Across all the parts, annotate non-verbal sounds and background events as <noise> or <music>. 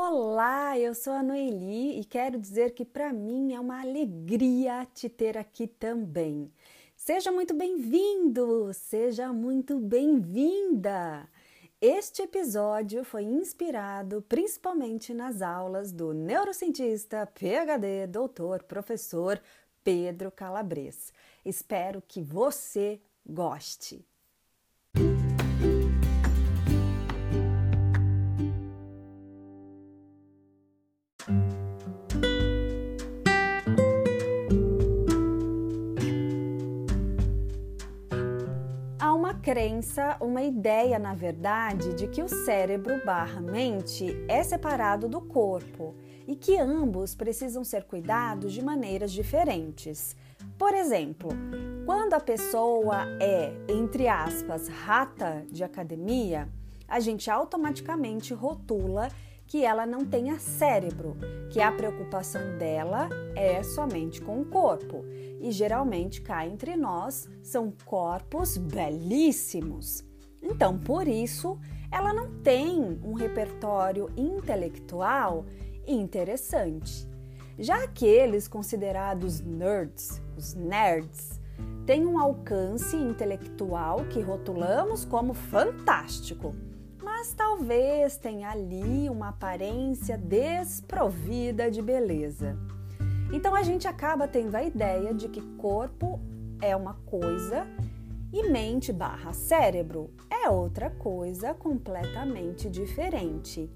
Olá, eu sou a Noeli e quero dizer que para mim é uma alegria te ter aqui também. Seja muito bem-vindo, seja muito bem-vinda. Este episódio foi inspirado principalmente nas aulas do neurocientista, PhD, doutor, professor Pedro Calabres. Espero que você goste. Crença, uma ideia, na verdade, de que o cérebro barra mente é separado do corpo e que ambos precisam ser cuidados de maneiras diferentes. Por exemplo, quando a pessoa é, entre aspas, rata de academia, a gente automaticamente rotula que ela não tenha cérebro, que a preocupação dela é somente com o corpo. E geralmente cá entre nós são corpos belíssimos. Então, por isso, ela não tem um repertório intelectual interessante. Já aqueles considerados nerds, os nerds, têm um alcance intelectual que rotulamos como fantástico mas talvez tenha ali uma aparência desprovida de beleza. Então a gente acaba tendo a ideia de que corpo é uma coisa e mente barra cérebro é outra coisa completamente diferente.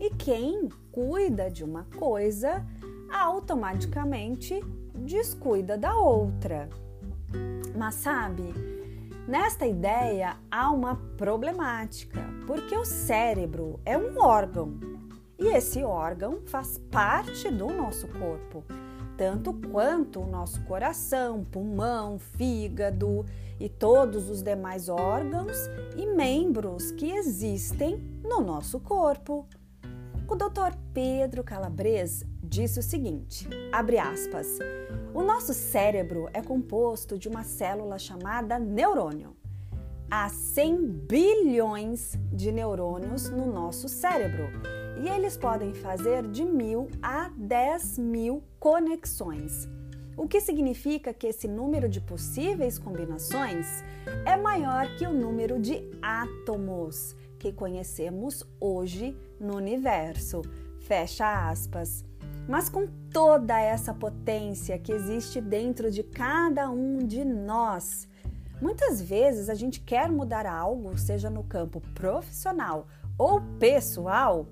E quem cuida de uma coisa automaticamente descuida da outra. Mas sabe, Nesta ideia há uma problemática, porque o cérebro é um órgão e esse órgão faz parte do nosso corpo, tanto quanto o nosso coração, pulmão, fígado e todos os demais órgãos e membros que existem no nosso corpo. O Dr. Pedro Calabres disse o seguinte: abre aspas. O nosso cérebro é composto de uma célula chamada neurônio. Há 100 bilhões de neurônios no nosso cérebro e eles podem fazer de mil a 10 mil conexões, o que significa que esse número de possíveis combinações é maior que o número de átomos que conhecemos hoje no universo. Fecha aspas mas com toda essa potência que existe dentro de cada um de nós. Muitas vezes a gente quer mudar algo, seja no campo profissional ou pessoal,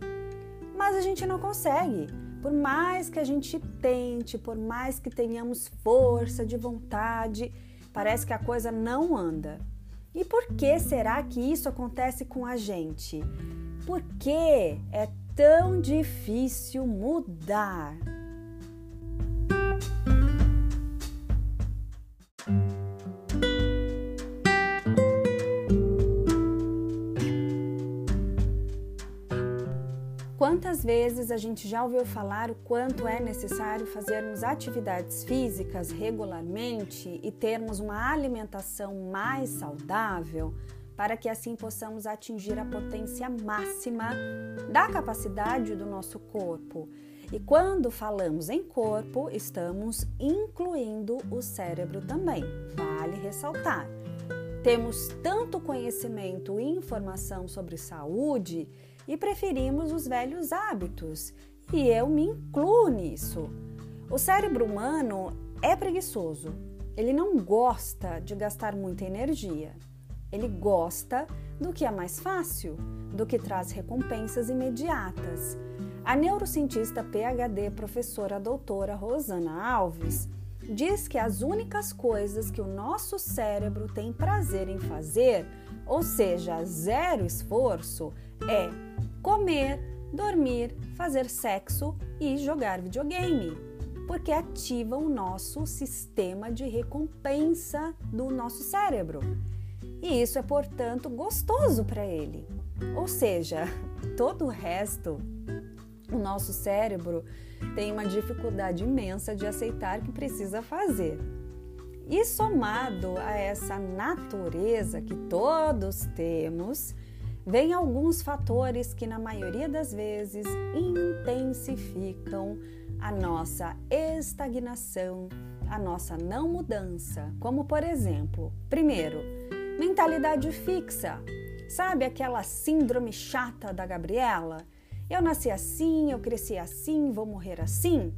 mas a gente não consegue. Por mais que a gente tente, por mais que tenhamos força de vontade, parece que a coisa não anda. E por que será que isso acontece com a gente? Por que é tão difícil mudar. Quantas vezes a gente já ouviu falar o quanto é necessário fazermos atividades físicas regularmente e termos uma alimentação mais saudável? Para que assim possamos atingir a potência máxima da capacidade do nosso corpo. E quando falamos em corpo, estamos incluindo o cérebro também, vale ressaltar. Temos tanto conhecimento e informação sobre saúde e preferimos os velhos hábitos, e eu me incluo nisso. O cérebro humano é preguiçoso, ele não gosta de gastar muita energia. Ele gosta do que é mais fácil, do que traz recompensas imediatas. A neurocientista PhD, professora doutora Rosana Alves, diz que as únicas coisas que o nosso cérebro tem prazer em fazer, ou seja, zero esforço, é comer, dormir, fazer sexo e jogar videogame, porque ativam o nosso sistema de recompensa do nosso cérebro e isso é, portanto, gostoso para ele. Ou seja, <laughs> todo o resto, o nosso cérebro tem uma dificuldade imensa de aceitar que precisa fazer. E somado a essa natureza que todos temos, vem alguns fatores que, na maioria das vezes, intensificam a nossa estagnação, a nossa não mudança. Como, por exemplo, primeiro, mentalidade fixa. Sabe aquela síndrome chata da Gabriela? Eu nasci assim, eu cresci assim, vou morrer assim?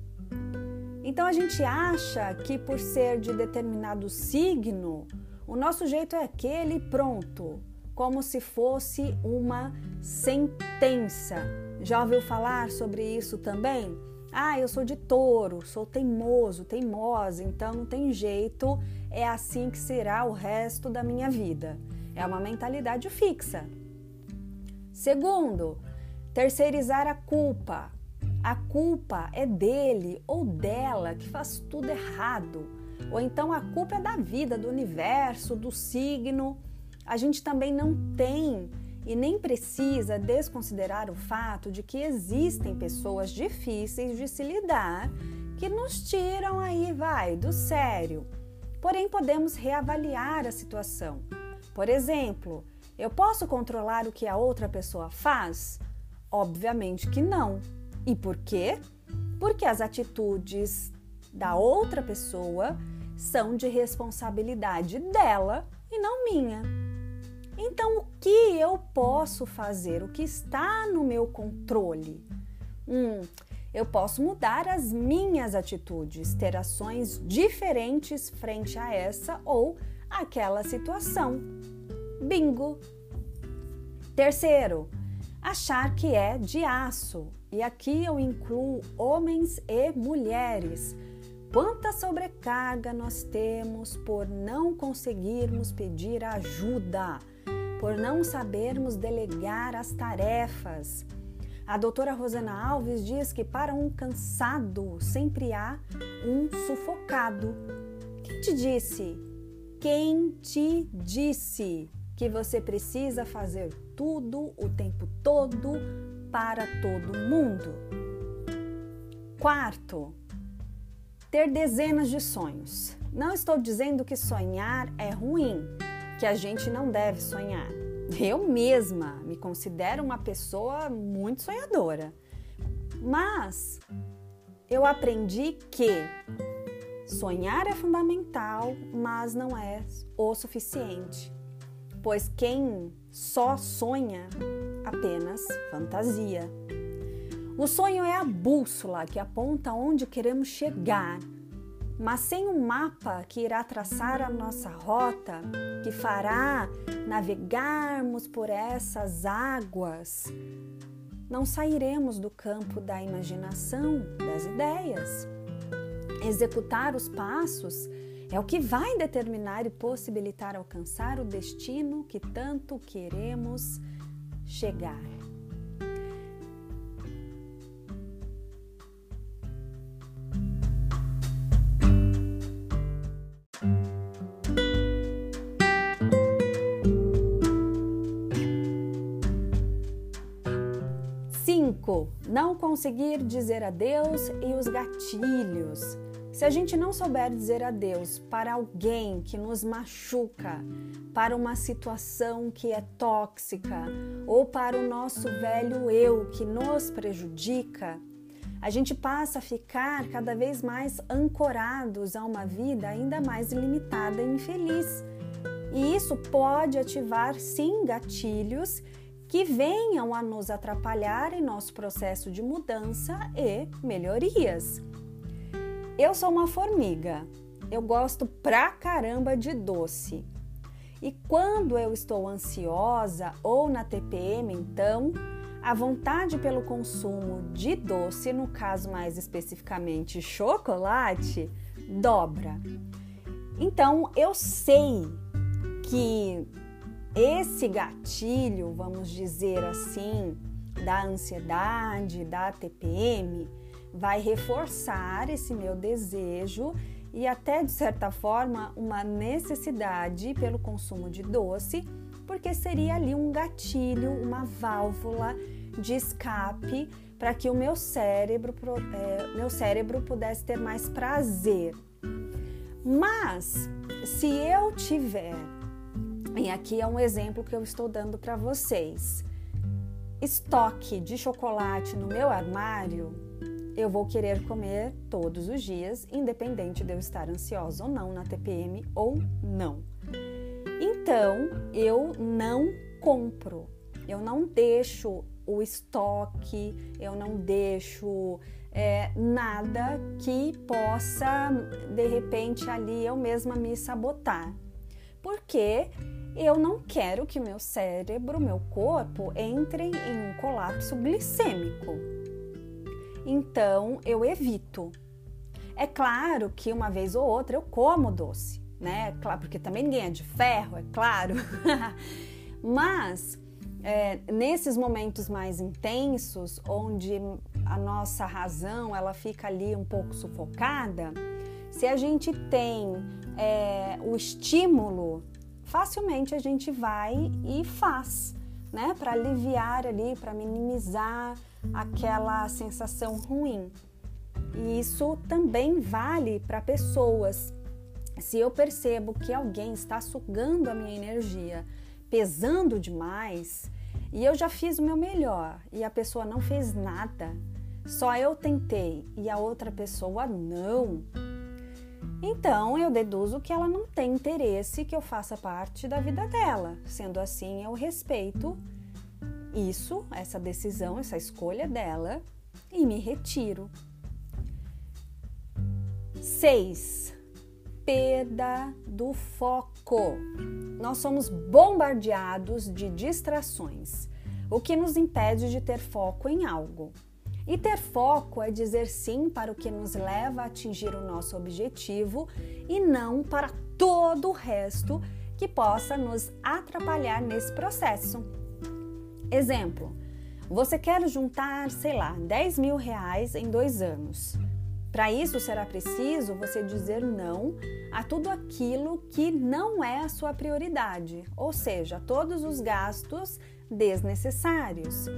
Então a gente acha que por ser de determinado signo, o nosso jeito é aquele pronto, como se fosse uma sentença. Já ouviu falar sobre isso também? Ah, eu sou de touro, sou teimoso, teimosa, então não tem jeito, é assim que será o resto da minha vida. É uma mentalidade fixa. Segundo, terceirizar a culpa. A culpa é dele ou dela que faz tudo errado. Ou então a culpa é da vida, do universo, do signo. A gente também não tem e nem precisa desconsiderar o fato de que existem pessoas difíceis de se lidar que nos tiram aí, vai, do sério. Porém, podemos reavaliar a situação. Por exemplo, eu posso controlar o que a outra pessoa faz? Obviamente que não. E por quê? Porque as atitudes da outra pessoa são de responsabilidade dela e não minha. Então, o que eu posso fazer? O que está no meu controle? Hum, eu posso mudar as minhas atitudes, ter ações diferentes frente a essa ou aquela situação. Bingo! Terceiro, achar que é de aço. E aqui eu incluo homens e mulheres. Quanta sobrecarga nós temos por não conseguirmos pedir ajuda por não sabermos delegar as tarefas. A doutora Rosana Alves diz que para um cansado sempre há um sufocado. Quem te disse? Quem te disse que você precisa fazer tudo o tempo todo para todo mundo? Quarto, ter dezenas de sonhos. Não estou dizendo que sonhar é ruim que a gente não deve sonhar. Eu mesma me considero uma pessoa muito sonhadora, mas eu aprendi que sonhar é fundamental, mas não é o suficiente, pois quem só sonha apenas fantasia. O sonho é a bússola que aponta onde queremos chegar mas sem um mapa que irá traçar a nossa rota, que fará navegarmos por essas águas, não sairemos do campo da imaginação, das ideias. Executar os passos é o que vai determinar e possibilitar alcançar o destino que tanto queremos chegar. 5. Não conseguir dizer adeus e os gatilhos. Se a gente não souber dizer adeus para alguém que nos machuca, para uma situação que é tóxica ou para o nosso velho eu que nos prejudica, a gente passa a ficar cada vez mais ancorados a uma vida ainda mais limitada e infeliz. E isso pode ativar sim gatilhos que venham a nos atrapalhar em nosso processo de mudança e melhorias. Eu sou uma formiga. Eu gosto pra caramba de doce. E quando eu estou ansiosa ou na TPM, então, a vontade pelo consumo de doce, no caso mais especificamente chocolate, dobra. Então, eu sei que esse gatilho, vamos dizer assim, da ansiedade, da TPM, vai reforçar esse meu desejo e até de certa forma uma necessidade pelo consumo de doce, porque seria ali um gatilho, uma válvula de escape para que o meu cérebro, é, meu cérebro pudesse ter mais prazer. Mas se eu tiver e aqui é um exemplo que eu estou dando para vocês. estoque de chocolate no meu armário, eu vou querer comer todos os dias, independente de eu estar ansiosa ou não na TPM ou não. Então, eu não compro, eu não deixo o estoque, eu não deixo é, nada que possa, de repente, ali eu mesma me sabotar. Porque eu não quero que meu cérebro, meu corpo entrem em um colapso glicêmico. Então eu evito. É claro que uma vez ou outra eu como doce, né? Claro, porque também ninguém é de ferro, é claro. <laughs> Mas é, nesses momentos mais intensos, onde a nossa razão ela fica ali um pouco sufocada, se a gente tem é, o estímulo, facilmente a gente vai e faz, né? Para aliviar ali, para minimizar aquela sensação ruim. E isso também vale para pessoas. Se eu percebo que alguém está sugando a minha energia, pesando demais, e eu já fiz o meu melhor e a pessoa não fez nada, só eu tentei e a outra pessoa não, então eu deduzo que ela não tem interesse que eu faça parte da vida dela. Sendo assim, eu respeito isso, essa decisão, essa escolha dela e me retiro. 6. Perda do foco. Nós somos bombardeados de distrações, o que nos impede de ter foco em algo. E ter foco é dizer sim para o que nos leva a atingir o nosso objetivo e não para todo o resto que possa nos atrapalhar nesse processo. Exemplo: você quer juntar, sei lá, 10 mil reais em dois anos. Para isso será preciso você dizer não a tudo aquilo que não é a sua prioridade, ou seja, todos os gastos desnecessários.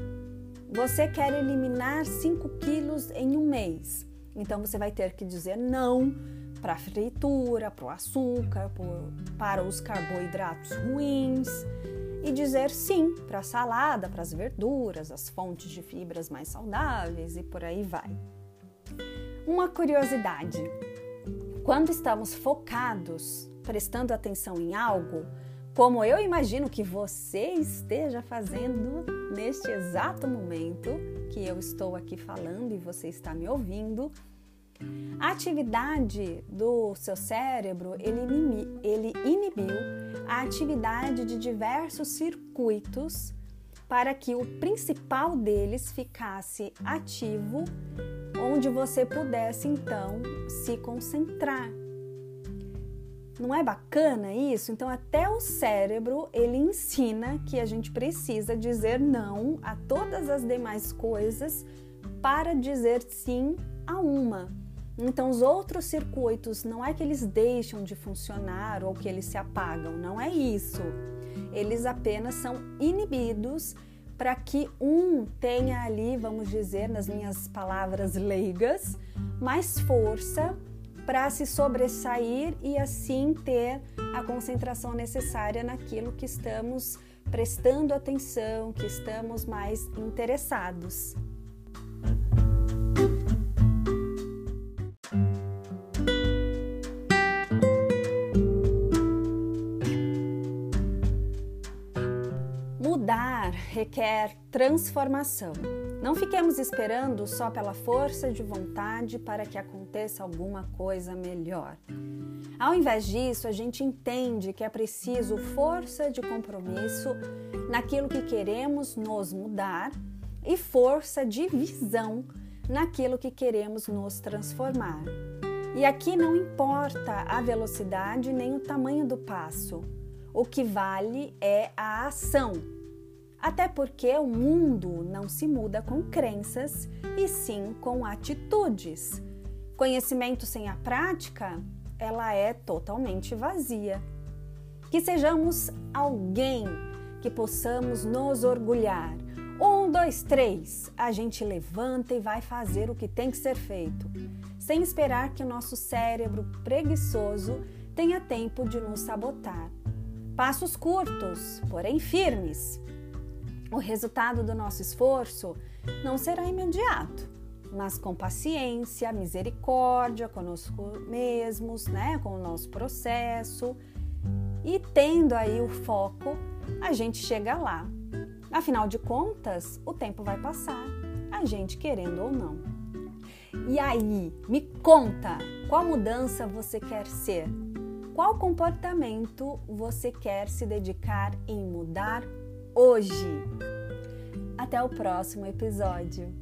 Você quer eliminar 5 quilos em um mês, então você vai ter que dizer não para a fritura, para o açúcar, para os carboidratos ruins. E dizer sim para a salada, para as verduras, as fontes de fibras mais saudáveis e por aí vai. Uma curiosidade: quando estamos focados, prestando atenção em algo, como eu imagino que você esteja fazendo neste exato momento que eu estou aqui falando e você está me ouvindo, a atividade do seu cérebro ele, ele inibiu a atividade de diversos circuitos para que o principal deles ficasse ativo, onde você pudesse então se concentrar. Não é bacana isso? Então até o cérebro ele ensina que a gente precisa dizer não a todas as demais coisas para dizer sim a uma. Então, os outros circuitos não é que eles deixam de funcionar ou que eles se apagam, não é isso. Eles apenas são inibidos para que um tenha ali, vamos dizer, nas minhas palavras leigas, mais força para se sobressair e assim ter a concentração necessária naquilo que estamos prestando atenção, que estamos mais interessados. requer transformação. Não fiquemos esperando só pela força de vontade para que aconteça alguma coisa melhor. Ao invés disso, a gente entende que é preciso força de compromisso naquilo que queremos nos mudar e força de visão naquilo que queremos nos transformar. E aqui não importa a velocidade nem o tamanho do passo. O que vale é a ação até porque o mundo não se muda com crenças e sim com atitudes. Conhecimento sem a prática, ela é totalmente vazia. Que sejamos alguém que possamos nos orgulhar. Um, dois, três, a gente levanta e vai fazer o que tem que ser feito, sem esperar que o nosso cérebro preguiçoso tenha tempo de nos sabotar. Passos curtos, porém firmes O resultado do nosso esforço não será imediato, mas com paciência, misericórdia conosco mesmos, né, com o nosso processo e tendo aí o foco, a gente chega lá. Afinal de contas, o tempo vai passar, a gente querendo ou não. E aí, me conta, qual mudança você quer ser? Qual comportamento você quer se dedicar em mudar hoje? Até o próximo episódio.